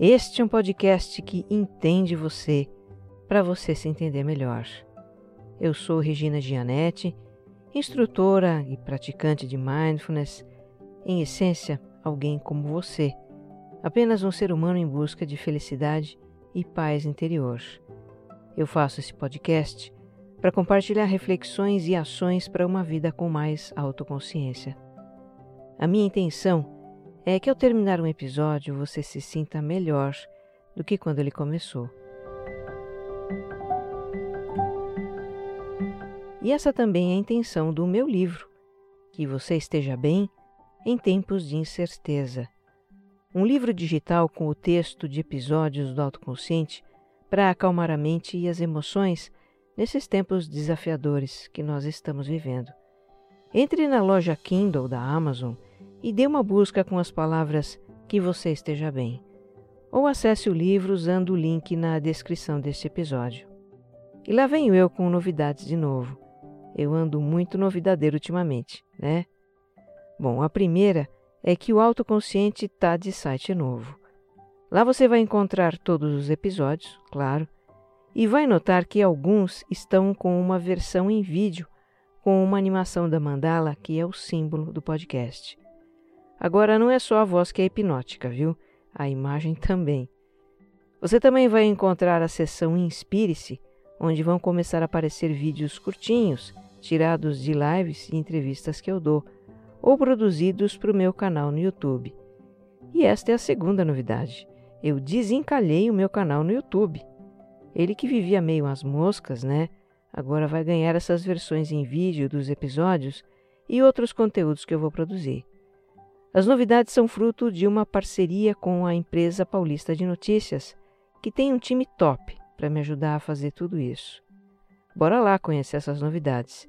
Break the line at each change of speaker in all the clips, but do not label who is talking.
Este é um podcast que entende você para você se entender melhor. Eu sou Regina Gianetti, instrutora e praticante de mindfulness, em essência, alguém como você, apenas um ser humano em busca de felicidade e paz interior. Eu faço esse podcast para compartilhar reflexões e ações para uma vida com mais autoconsciência. A minha intenção é que ao terminar um episódio você se sinta melhor do que quando ele começou. E essa também é a intenção do meu livro, que você esteja bem em tempos de incerteza. Um livro digital com o texto de episódios do autoconsciente para acalmar a mente e as emoções nesses tempos desafiadores que nós estamos vivendo. Entre na loja Kindle da Amazon e dê uma busca com as palavras que você esteja bem. Ou acesse o livro usando o link na descrição deste episódio. E lá venho eu com novidades de novo. Eu ando muito novidadeiro ultimamente, né? Bom, a primeira é que o Autoconsciente está de site novo. Lá você vai encontrar todos os episódios, claro, e vai notar que alguns estão com uma versão em vídeo, com uma animação da mandala, que é o símbolo do podcast. Agora não é só a voz que é hipnótica, viu? A imagem também. Você também vai encontrar a seção Inspire-se, onde vão começar a aparecer vídeos curtinhos, tirados de lives e entrevistas que eu dou, ou produzidos para o meu canal no YouTube. E esta é a segunda novidade. Eu desencalhei o meu canal no YouTube. Ele que vivia meio às moscas, né? Agora vai ganhar essas versões em vídeo dos episódios e outros conteúdos que eu vou produzir. As novidades são fruto de uma parceria com a empresa paulista de notícias, que tem um time top para me ajudar a fazer tudo isso. Bora lá conhecer essas novidades.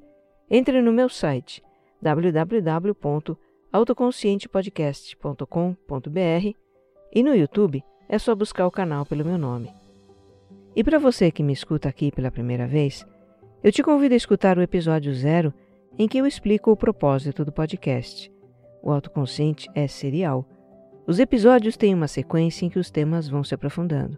Entre no meu site www.autoconscientepodcast.com.br e no YouTube é só buscar o canal pelo meu nome. E para você que me escuta aqui pela primeira vez, eu te convido a escutar o episódio zero em que eu explico o propósito do podcast o autoconsciente é serial. Os episódios têm uma sequência em que os temas vão se aprofundando.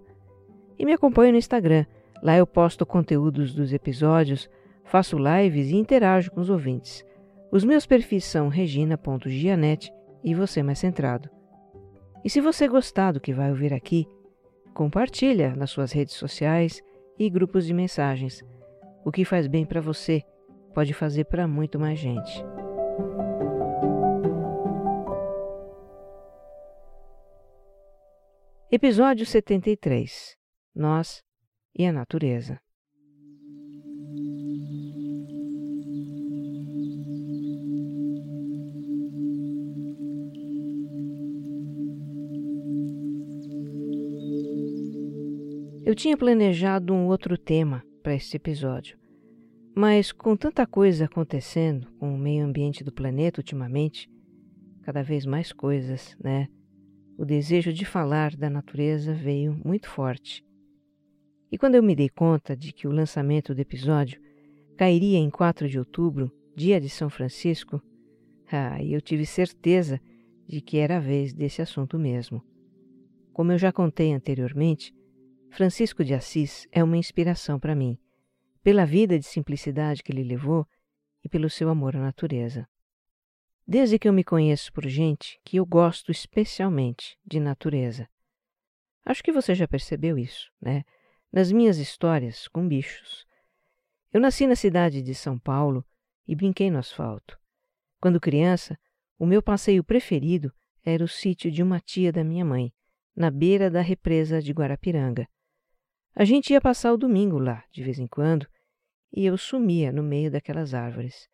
E me acompanhe no Instagram. Lá eu posto conteúdos dos episódios, faço lives e interajo com os ouvintes. Os meus perfis são regina.gianete e você mais centrado. E se você gostar do que vai ouvir aqui, compartilha nas suas redes sociais e grupos de mensagens. O que faz bem para você pode fazer para muito mais gente. Episódio 73 Nós e a Natureza. Eu tinha planejado um outro tema para este episódio, mas com tanta coisa acontecendo com o meio ambiente do planeta ultimamente, cada vez mais coisas, né? O desejo de falar da natureza veio muito forte. E quando eu me dei conta de que o lançamento do episódio cairia em 4 de outubro, dia de São Francisco, ah, eu tive certeza de que era a vez desse assunto mesmo. Como eu já contei anteriormente, Francisco de Assis é uma inspiração para mim, pela vida de simplicidade que ele levou e pelo seu amor à natureza. Desde que eu me conheço por gente que eu gosto especialmente de natureza. Acho que você já percebeu isso, né? Nas minhas histórias com bichos. Eu nasci na cidade de São Paulo e brinquei no asfalto. Quando criança, o meu passeio preferido era o sítio de uma tia da minha mãe, na beira da represa de Guarapiranga. A gente ia passar o domingo lá, de vez em quando, e eu sumia no meio daquelas árvores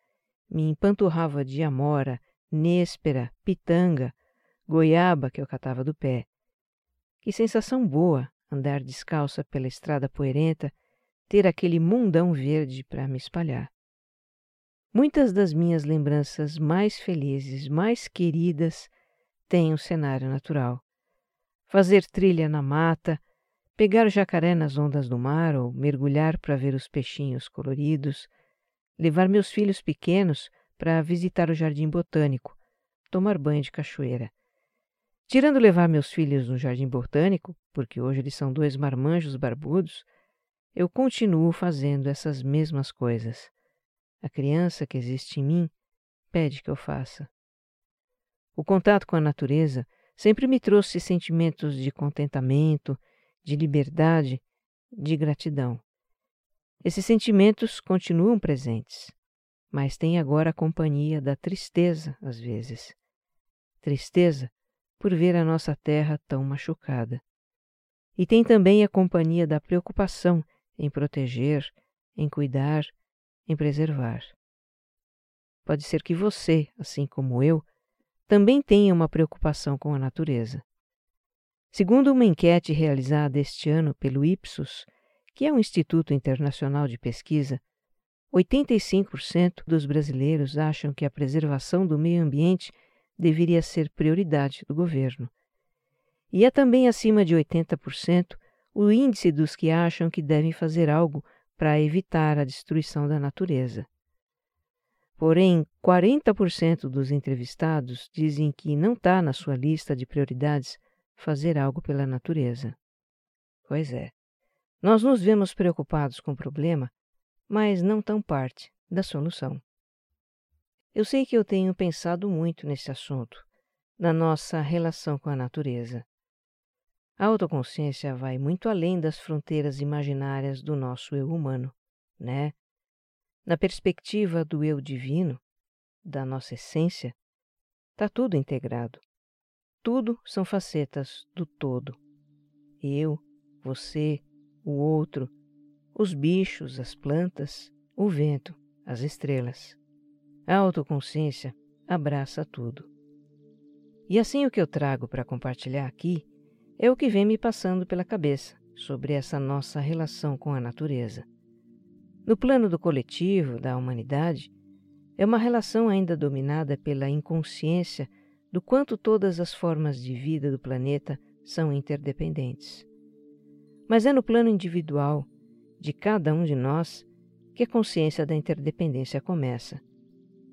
me empanturrava de amora, néspera, pitanga, goiaba que eu catava do pé. Que sensação boa andar descalça pela estrada poeirenta, ter aquele mundão verde para me espalhar. Muitas das minhas lembranças mais felizes, mais queridas, têm um cenário natural. Fazer trilha na mata, pegar jacaré nas ondas do mar ou mergulhar para ver os peixinhos coloridos, levar meus filhos pequenos para visitar o jardim botânico, tomar banho de cachoeira. Tirando levar meus filhos no jardim botânico, porque hoje eles são dois marmanjos barbudos, eu continuo fazendo essas mesmas coisas. A criança que existe em mim pede que eu faça. O contato com a natureza sempre me trouxe sentimentos de contentamento, de liberdade, de gratidão. Esses sentimentos continuam presentes, mas têm agora a companhia da tristeza, às vezes. Tristeza por ver a nossa terra tão machucada. E tem também a companhia da preocupação em proteger, em cuidar, em preservar. Pode ser que você, assim como eu, também tenha uma preocupação com a natureza. Segundo uma enquete realizada este ano pelo Ipsos, que é um instituto internacional de pesquisa, 85% dos brasileiros acham que a preservação do meio ambiente deveria ser prioridade do governo. E é também acima de 80% o índice dos que acham que devem fazer algo para evitar a destruição da natureza. Porém, 40% dos entrevistados dizem que não está na sua lista de prioridades fazer algo pela natureza. Pois é, nós nos vemos preocupados com o problema, mas não tão parte da solução. Eu sei que eu tenho pensado muito nesse assunto, na nossa relação com a natureza. A autoconsciência vai muito além das fronteiras imaginárias do nosso eu humano, né? Na perspectiva do eu divino, da nossa essência, está tudo integrado. Tudo são facetas do todo. Eu, você, o outro, os bichos, as plantas, o vento, as estrelas. A autoconsciência abraça tudo. E assim o que eu trago para compartilhar aqui é o que vem me passando pela cabeça sobre essa nossa relação com a natureza. No plano do coletivo, da humanidade, é uma relação ainda dominada pela inconsciência do quanto todas as formas de vida do planeta são interdependentes. Mas é no plano individual, de cada um de nós, que a consciência da interdependência começa.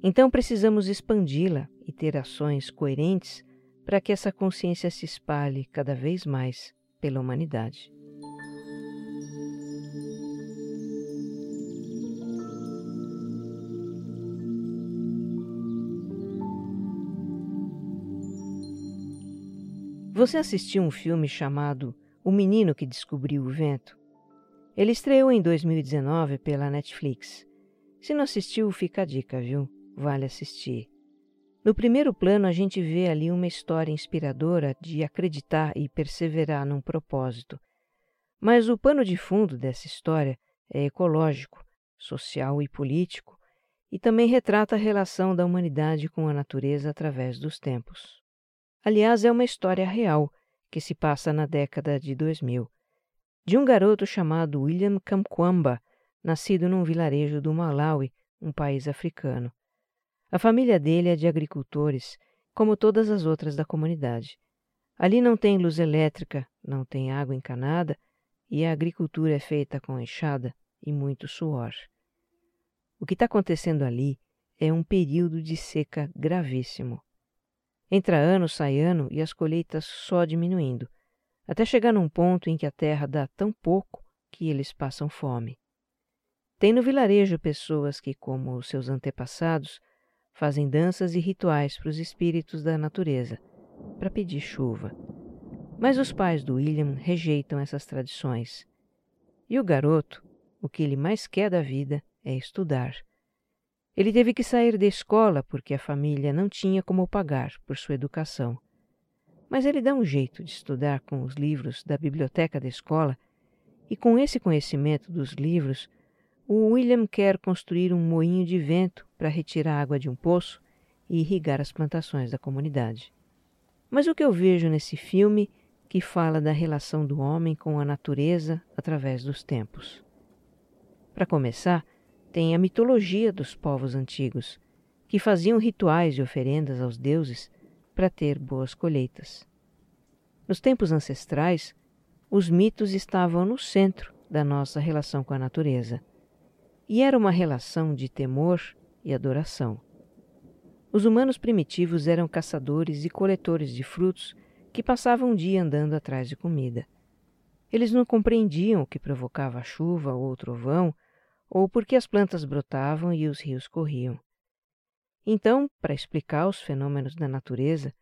Então precisamos expandi-la e ter ações coerentes para que essa consciência se espalhe cada vez mais pela humanidade. Você assistiu um filme chamado O Menino que Descobriu o Vento? Ele estreou em 2019 pela Netflix. Se não assistiu, fica a dica, viu? Vale assistir. No primeiro plano, a gente vê ali uma história inspiradora de acreditar e perseverar num propósito. Mas o pano de fundo dessa história é ecológico, social e político, e também retrata a relação da humanidade com a natureza através dos tempos. Aliás, é uma história real que se passa na década de 2000, de um garoto chamado William Kamkwamba, nascido num vilarejo do Malawi, um país africano. A família dele é de agricultores, como todas as outras da comunidade. Ali não tem luz elétrica, não tem água encanada e a agricultura é feita com enxada e muito suor. O que está acontecendo ali é um período de seca gravíssimo. Entra ano, sai ano e as colheitas só diminuindo, até chegar num ponto em que a terra dá tão pouco que eles passam fome. Tem no vilarejo pessoas que, como seus antepassados, fazem danças e rituais para os espíritos da natureza, para pedir chuva. Mas os pais do William rejeitam essas tradições. E o garoto, o que ele mais quer da vida é estudar. Ele teve que sair da escola porque a família não tinha como pagar por sua educação. Mas ele dá um jeito de estudar com os livros da biblioteca da escola, e com esse conhecimento dos livros, o William quer construir um moinho de vento para retirar água de um poço e irrigar as plantações da comunidade. Mas o que eu vejo nesse filme, que fala da relação do homem com a natureza através dos tempos. Para começar, tem a mitologia dos povos antigos, que faziam rituais e oferendas aos deuses para ter boas colheitas. Nos tempos ancestrais, os mitos estavam no centro da nossa relação com a natureza, e era uma relação de temor e adoração. Os humanos primitivos eram caçadores e coletores de frutos que passavam um dia andando atrás de comida. Eles não compreendiam o que provocava a chuva ou o trovão, ou porque as plantas brotavam e os rios corriam. Então, para explicar os fenômenos da natureza,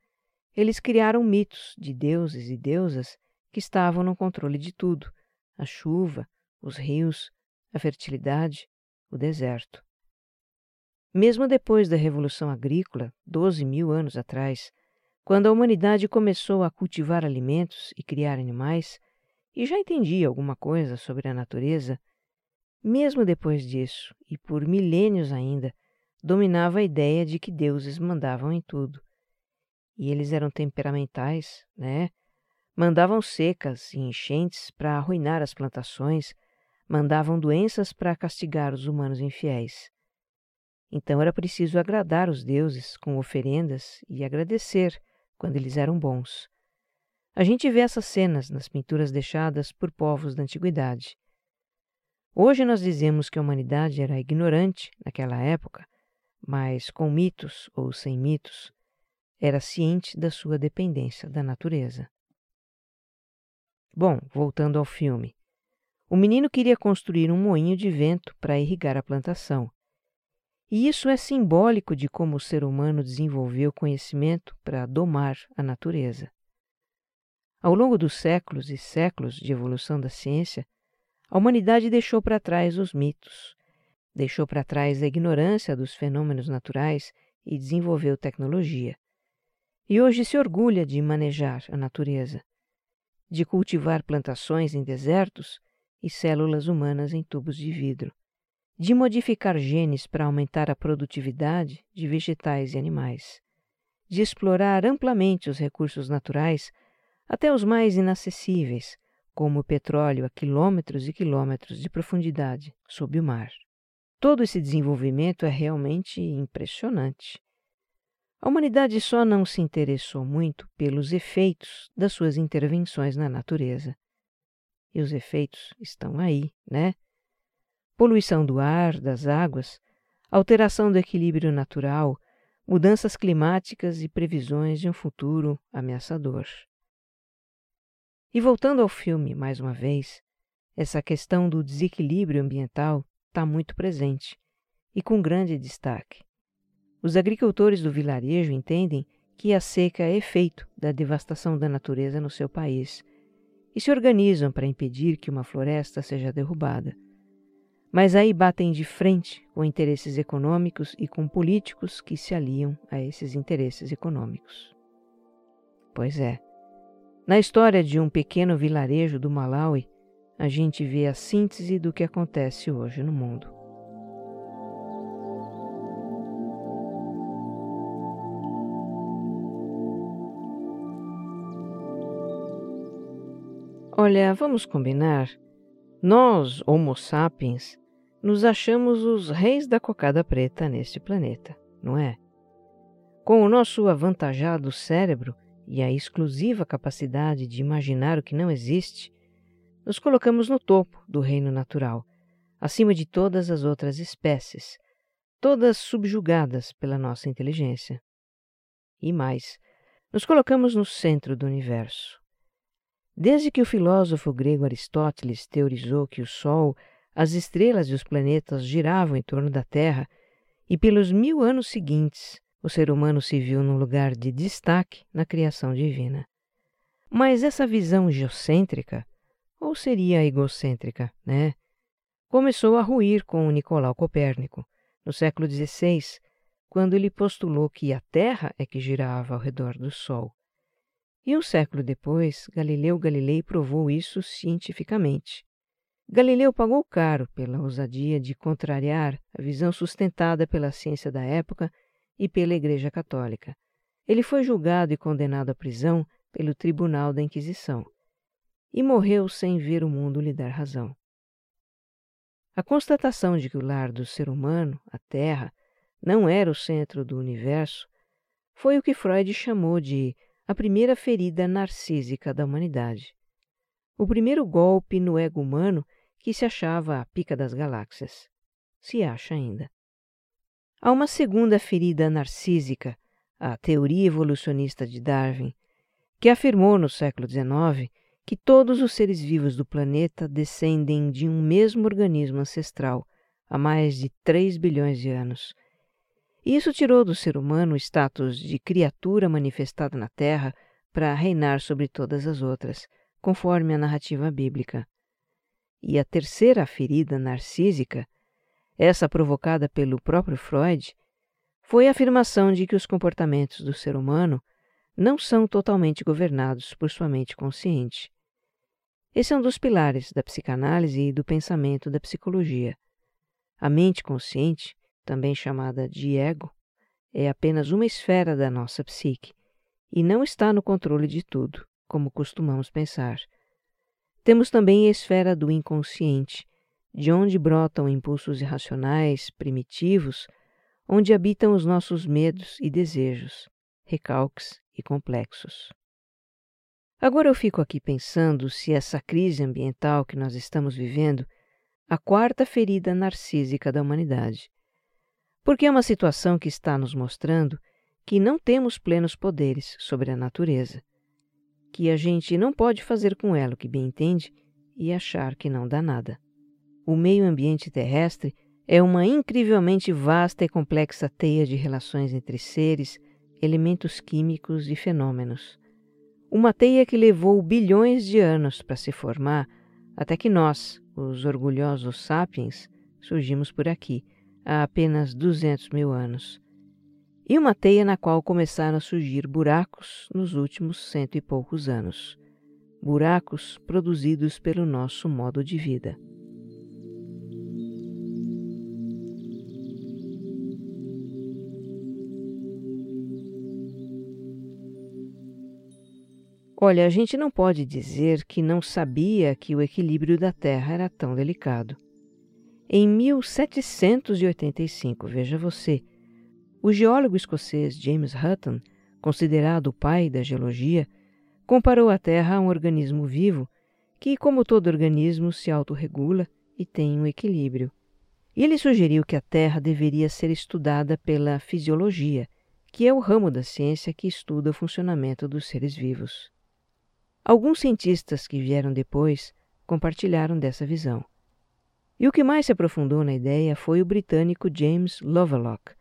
eles criaram mitos de deuses e deusas que estavam no controle de tudo: a chuva, os rios, a fertilidade, o deserto. Mesmo depois da Revolução Agrícola, 12 mil anos atrás, quando a humanidade começou a cultivar alimentos e criar animais, e já entendia alguma coisa sobre a natureza, mesmo depois disso, e por milênios ainda, dominava a ideia de que deuses mandavam em tudo. E eles eram temperamentais, né? Mandavam secas e enchentes para arruinar as plantações, mandavam doenças para castigar os humanos infiéis. Então era preciso agradar os deuses com oferendas e agradecer quando eles eram bons. A gente vê essas cenas nas pinturas deixadas por povos da antiguidade. Hoje nós dizemos que a humanidade era ignorante naquela época, mas com mitos ou sem mitos, era ciente da sua dependência da natureza. Bom, voltando ao filme. O menino queria construir um moinho de vento para irrigar a plantação. E isso é simbólico de como o ser humano desenvolveu conhecimento para domar a natureza. Ao longo dos séculos e séculos de evolução da ciência, a humanidade deixou para trás os mitos, deixou para trás a ignorância dos fenômenos naturais e desenvolveu tecnologia. E hoje se orgulha de manejar a natureza, de cultivar plantações em desertos e células humanas em tubos de vidro, de modificar genes para aumentar a produtividade de vegetais e animais, de explorar amplamente os recursos naturais, até os mais inacessíveis, como o petróleo a quilômetros e quilômetros de profundidade sob o mar. Todo esse desenvolvimento é realmente impressionante. A humanidade só não se interessou muito pelos efeitos das suas intervenções na natureza. E os efeitos estão aí, né? Poluição do ar, das águas, alteração do equilíbrio natural, mudanças climáticas e previsões de um futuro ameaçador. E voltando ao filme mais uma vez, essa questão do desequilíbrio ambiental está muito presente e com grande destaque. Os agricultores do vilarejo entendem que a seca é efeito da devastação da natureza no seu país e se organizam para impedir que uma floresta seja derrubada. Mas aí batem de frente com interesses econômicos e com políticos que se aliam a esses interesses econômicos. Pois é, na história de um pequeno vilarejo do Malawi, a gente vê a síntese do que acontece hoje no mundo. Olha, vamos combinar? Nós, Homo sapiens, nos achamos os reis da cocada preta neste planeta, não é? Com o nosso avantajado cérebro, e a exclusiva capacidade de imaginar o que não existe, nos colocamos no topo do reino natural, acima de todas as outras espécies, todas subjugadas pela nossa inteligência. E mais, nos colocamos no centro do universo. Desde que o filósofo grego Aristóteles teorizou que o Sol, as estrelas e os planetas giravam em torno da Terra, e pelos mil anos seguintes o ser humano se viu num lugar de destaque na criação divina. Mas essa visão geocêntrica, ou seria egocêntrica, né? Começou a ruir com Nicolau Copérnico, no século XVI, quando ele postulou que a Terra é que girava ao redor do Sol. E um século depois, Galileu Galilei provou isso cientificamente. Galileu pagou caro pela ousadia de contrariar a visão sustentada pela ciência da época e pela Igreja Católica. Ele foi julgado e condenado à prisão pelo Tribunal da Inquisição e morreu sem ver o mundo lhe dar razão. A constatação de que o lar do ser humano, a Terra, não era o centro do universo, foi o que Freud chamou de a primeira ferida narcísica da humanidade. O primeiro golpe no ego humano que se achava a pica das galáxias. Se acha ainda. Há uma segunda ferida narcísica, a teoria evolucionista de Darwin, que afirmou no século XIX que todos os seres vivos do planeta descendem de um mesmo organismo ancestral há mais de 3 bilhões de anos. Isso tirou do ser humano o status de criatura manifestada na Terra para reinar sobre todas as outras, conforme a narrativa bíblica. E a terceira ferida narcísica, essa provocada pelo próprio Freud, foi a afirmação de que os comportamentos do ser humano não são totalmente governados por sua mente consciente. Esse é um dos pilares da psicanálise e do pensamento da psicologia. A mente consciente, também chamada de ego, é apenas uma esfera da nossa psique e não está no controle de tudo, como costumamos pensar. Temos também a esfera do inconsciente, de onde brotam impulsos irracionais, primitivos, onde habitam os nossos medos e desejos, recalques e complexos. Agora eu fico aqui pensando se essa crise ambiental que nós estamos vivendo, a quarta ferida narcísica da humanidade. Porque é uma situação que está nos mostrando que não temos plenos poderes sobre a natureza, que a gente não pode fazer com ela o que bem entende e achar que não dá nada. O meio ambiente terrestre é uma incrivelmente vasta e complexa teia de relações entre seres, elementos químicos e fenômenos. Uma teia que levou bilhões de anos para se formar, até que nós, os orgulhosos sapiens, surgimos por aqui, há apenas 200 mil anos. E uma teia na qual começaram a surgir buracos nos últimos cento e poucos anos. Buracos produzidos pelo nosso modo de vida. Olha, a gente não pode dizer que não sabia que o equilíbrio da Terra era tão delicado. Em 1785, veja você, o geólogo escocês James Hutton, considerado o pai da geologia, comparou a Terra a um organismo vivo que, como todo organismo, se autorregula e tem um equilíbrio. Ele sugeriu que a Terra deveria ser estudada pela fisiologia, que é o ramo da ciência que estuda o funcionamento dos seres vivos. Alguns cientistas que vieram depois compartilharam dessa visão. E o que mais se aprofundou na ideia foi o britânico James Lovelock,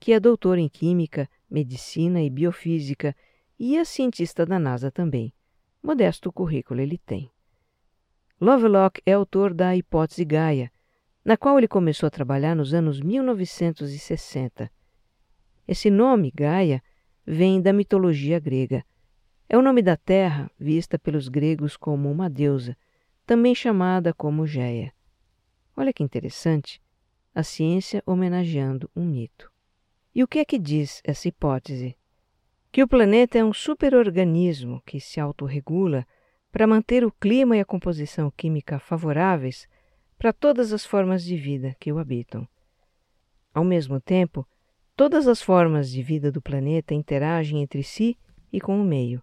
que é doutor em Química, Medicina e Biofísica e é cientista da NASA também. Modesto currículo ele tem. Lovelock é autor da hipótese Gaia, na qual ele começou a trabalhar nos anos 1960. Esse nome, Gaia, vem da mitologia grega é o nome da terra vista pelos gregos como uma deusa, também chamada como Geia. Olha que interessante, a ciência homenageando um mito. E o que é que diz essa hipótese? Que o planeta é um superorganismo que se autorregula para manter o clima e a composição química favoráveis para todas as formas de vida que o habitam. Ao mesmo tempo, todas as formas de vida do planeta interagem entre si e com o meio,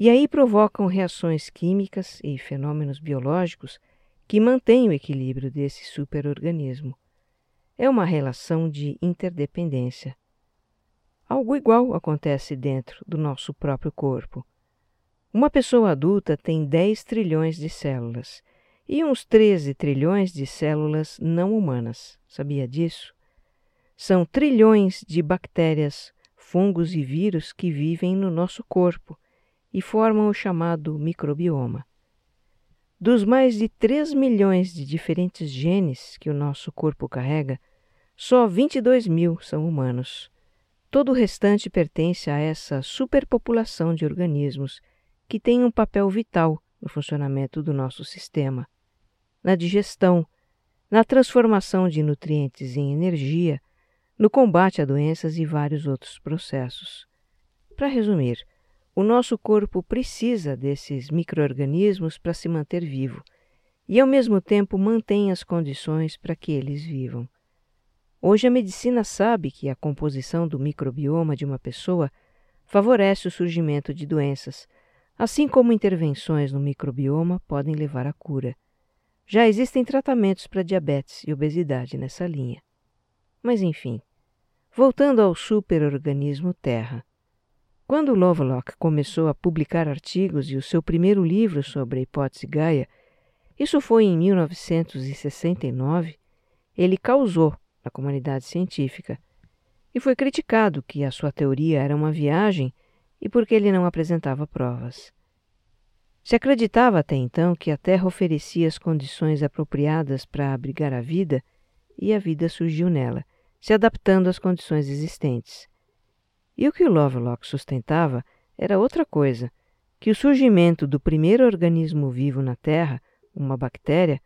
e aí provocam reações químicas e fenômenos biológicos que mantêm o equilíbrio desse superorganismo. É uma relação de interdependência. Algo igual acontece dentro do nosso próprio corpo. Uma pessoa adulta tem 10 trilhões de células e uns 13 trilhões de células não humanas. Sabia disso? São trilhões de bactérias, fungos e vírus que vivem no nosso corpo e formam o chamado microbioma. Dos mais de 3 milhões de diferentes genes que o nosso corpo carrega, só 22 mil são humanos. Todo o restante pertence a essa superpopulação de organismos que tem um papel vital no funcionamento do nosso sistema, na digestão, na transformação de nutrientes em energia, no combate a doenças e vários outros processos. Para resumir, O nosso corpo precisa desses microorganismos para se manter vivo e, ao mesmo tempo, mantém as condições para que eles vivam. Hoje a medicina sabe que a composição do microbioma de uma pessoa favorece o surgimento de doenças, assim como intervenções no microbioma podem levar à cura. Já existem tratamentos para diabetes e obesidade nessa linha. Mas enfim, voltando ao superorganismo Terra. Quando Lovelock começou a publicar artigos e o seu primeiro livro sobre a hipótese Gaia, isso foi em 1969, ele causou na comunidade científica e foi criticado que a sua teoria era uma viagem e porque ele não apresentava provas. Se acreditava até então que a Terra oferecia as condições apropriadas para abrigar a vida, e a vida surgiu nela, se adaptando às condições existentes. E o que Lovelock sustentava era outra coisa, que o surgimento do primeiro organismo vivo na Terra, uma bactéria,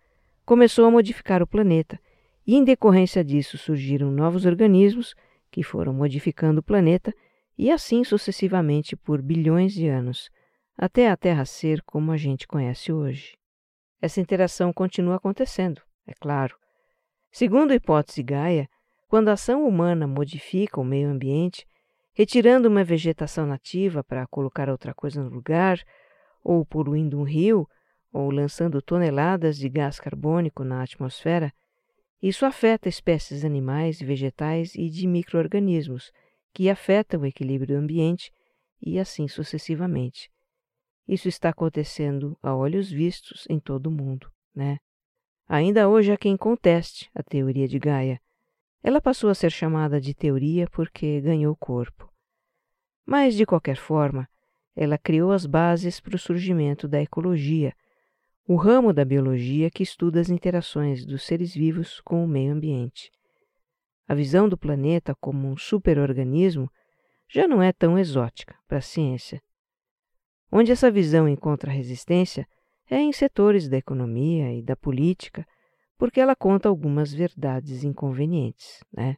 começou a modificar o planeta, e em decorrência disso surgiram novos organismos que foram modificando o planeta, e assim sucessivamente por bilhões de anos até a Terra ser como a gente conhece hoje. Essa interação continua acontecendo, é claro. Segundo a hipótese Gaia, quando a ação humana modifica o meio ambiente, retirando uma vegetação nativa para colocar outra coisa no lugar, ou poluindo um rio, ou lançando toneladas de gás carbônico na atmosfera, isso afeta espécies animais, vegetais e de microorganismos, que afetam o equilíbrio do ambiente e assim sucessivamente. Isso está acontecendo a olhos vistos em todo o mundo, né? Ainda hoje há quem conteste a teoria de Gaia. Ela passou a ser chamada de teoria porque ganhou corpo. Mas, de qualquer forma, ela criou as bases para o surgimento da ecologia, o ramo da biologia que estuda as interações dos seres vivos com o meio ambiente. A visão do planeta como um superorganismo já não é tão exótica para a ciência. Onde essa visão encontra resistência é em setores da economia e da política, porque ela conta algumas verdades inconvenientes, né?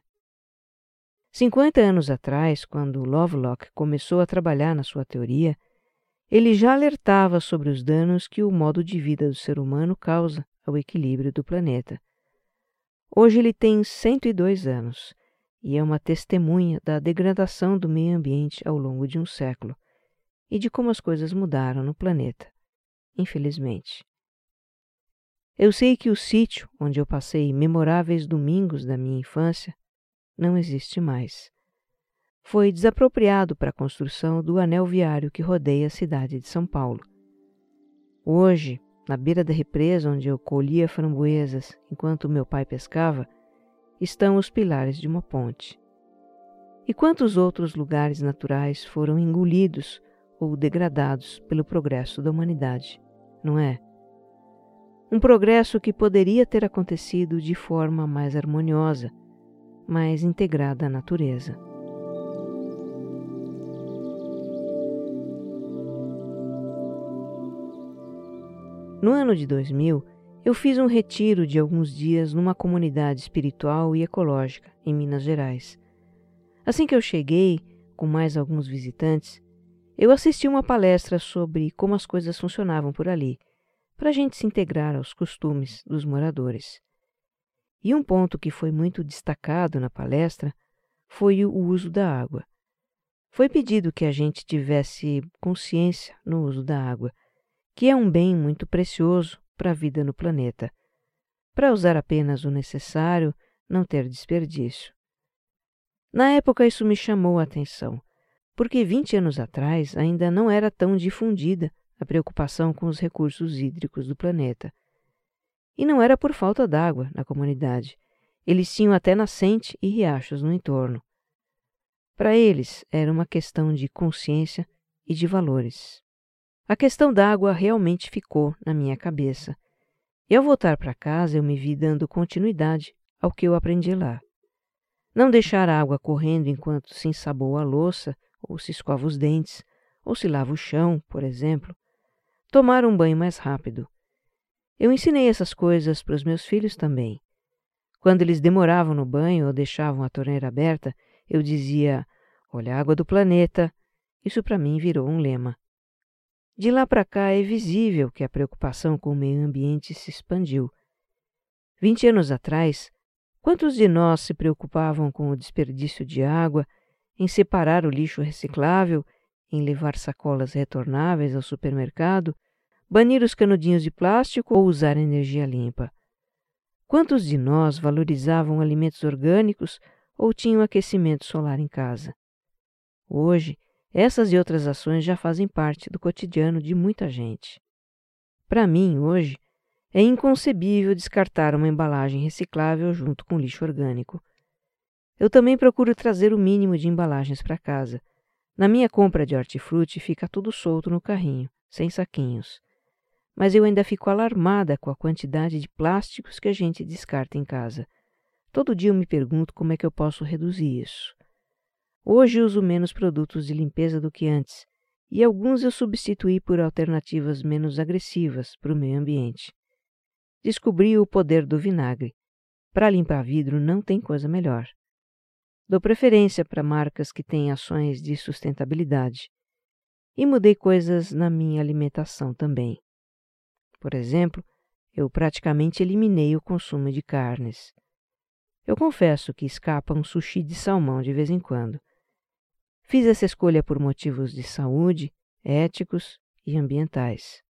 50 anos atrás, quando Lovelock começou a trabalhar na sua teoria, ele já alertava sobre os danos que o modo de vida do ser humano causa ao equilíbrio do planeta. Hoje ele tem 102 anos e é uma testemunha da degradação do meio ambiente ao longo de um século e de como as coisas mudaram no planeta, infelizmente. Eu sei que o sítio onde eu passei memoráveis domingos da minha infância não existe mais. Foi desapropriado para a construção do anel viário que rodeia a cidade de São Paulo. Hoje, na beira da represa onde eu colhia framboesas enquanto meu pai pescava, estão os pilares de uma ponte. E quantos outros lugares naturais foram engolidos ou degradados pelo progresso da humanidade, não é? Um progresso que poderia ter acontecido de forma mais harmoniosa, mais integrada à natureza. No ano de 2000, eu fiz um retiro de alguns dias numa comunidade espiritual e ecológica em Minas Gerais. Assim que eu cheguei, com mais alguns visitantes, eu assisti uma palestra sobre como as coisas funcionavam por ali, para a gente se integrar aos costumes dos moradores. E um ponto que foi muito destacado na palestra foi o uso da água. Foi pedido que a gente tivesse consciência no uso da água, que é um bem muito precioso para a vida no planeta, para usar apenas o necessário, não ter desperdício. Na época, isso me chamou a atenção porque 20 anos atrás ainda não era tão difundida a preocupação com os recursos hídricos do planeta. E não era por falta d'água na comunidade. Eles tinham até nascente e riachos no entorno. Para eles, era uma questão de consciência e de valores. A questão da água realmente ficou na minha cabeça. E ao voltar para casa, eu me vi dando continuidade ao que eu aprendi lá. Não deixar a água correndo enquanto se ensaboa a louça ou se escova os dentes, ou se lava o chão, por exemplo. Tomar um banho mais rápido. Eu ensinei essas coisas para os meus filhos também. Quando eles demoravam no banho ou deixavam a torneira aberta, eu dizia: Olha a água do planeta, Isso para mim virou um lema. De lá para cá é visível que a preocupação com o meio ambiente se expandiu. Vinte anos atrás, quantos de nós se preocupavam com o desperdício de água, em separar o lixo reciclável, em levar sacolas retornáveis ao supermercado, banir os canudinhos de plástico ou usar energia limpa? Quantos de nós valorizavam alimentos orgânicos ou tinham aquecimento solar em casa? Hoje, essas e outras ações já fazem parte do cotidiano de muita gente. Para mim, hoje, é inconcebível descartar uma embalagem reciclável junto com lixo orgânico. Eu também procuro trazer o mínimo de embalagens para casa. Na minha compra de hortifruti fica tudo solto no carrinho, sem saquinhos. Mas eu ainda fico alarmada com a quantidade de plásticos que a gente descarta em casa. Todo dia eu me pergunto como é que eu posso reduzir isso. Hoje uso menos produtos de limpeza do que antes, e alguns eu substituí por alternativas menos agressivas para o meio ambiente. Descobri o poder do vinagre. Para limpar vidro não tem coisa melhor. Dou preferência para marcas que têm ações de sustentabilidade. E mudei coisas na minha alimentação também. Por exemplo, eu praticamente eliminei o consumo de carnes. Eu confesso que escapa um sushi de salmão de vez em quando, Fiz essa escolha por motivos de saúde, éticos e ambientais.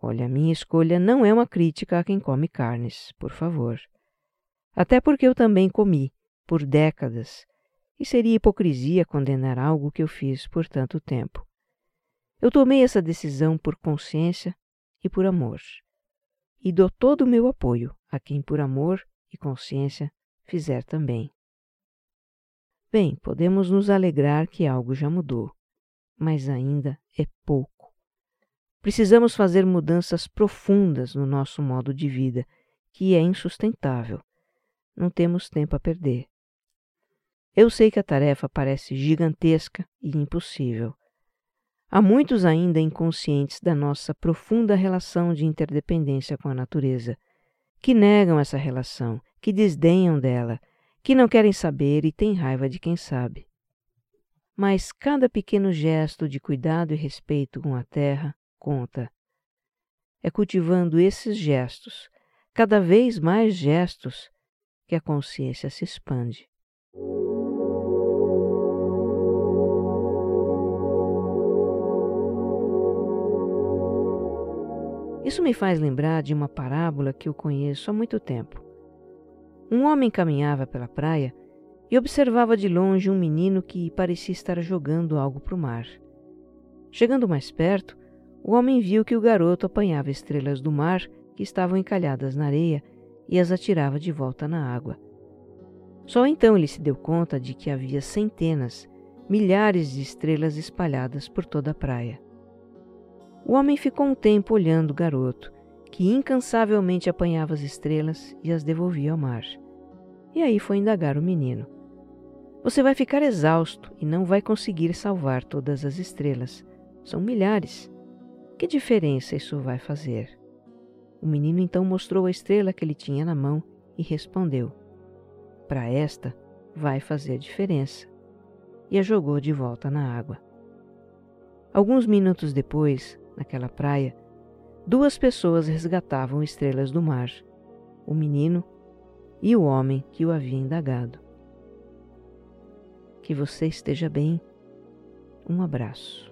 Olha, minha escolha não é uma crítica a quem come carnes, por favor. Até porque eu também comi, por décadas, e seria hipocrisia condenar algo que eu fiz por tanto tempo. Eu tomei essa decisão por consciência e por amor. E dou todo o meu apoio a quem, por amor e consciência, fizer também. Bem, podemos nos alegrar que algo já mudou, mas ainda é pouco. Precisamos fazer mudanças profundas no nosso modo de vida, que é insustentável. Não temos tempo a perder. Eu sei que a tarefa parece gigantesca e impossível. Há muitos ainda inconscientes da nossa profunda relação de interdependência com a natureza, que negam essa relação, que desdenham dela que não querem saber e têm raiva de quem sabe. Mas cada pequeno gesto de cuidado e respeito com a terra conta. É cultivando esses gestos, cada vez mais gestos, que a consciência se expande. Isso me faz lembrar de uma parábola que eu conheço há muito tempo. Um homem caminhava pela praia e observava de longe um menino que parecia estar jogando algo para o mar. Chegando mais perto, o homem viu que o garoto apanhava estrelas do mar que estavam encalhadas na areia e as atirava de volta na água. Só então ele se deu conta de que havia centenas, milhares de estrelas espalhadas por toda a praia. O homem ficou um tempo olhando o garoto, que incansavelmente apanhava as estrelas e as devolvia ao mar. E aí foi indagar o menino. Você vai ficar exausto e não vai conseguir salvar todas as estrelas. São milhares. Que diferença isso vai fazer? O menino então mostrou a estrela que ele tinha na mão e respondeu: Para esta vai fazer diferença. E a jogou de volta na água. Alguns minutos depois, naquela praia, duas pessoas resgatavam estrelas do mar: o menino e o homem que o havia indagado. Que você esteja bem. Um abraço.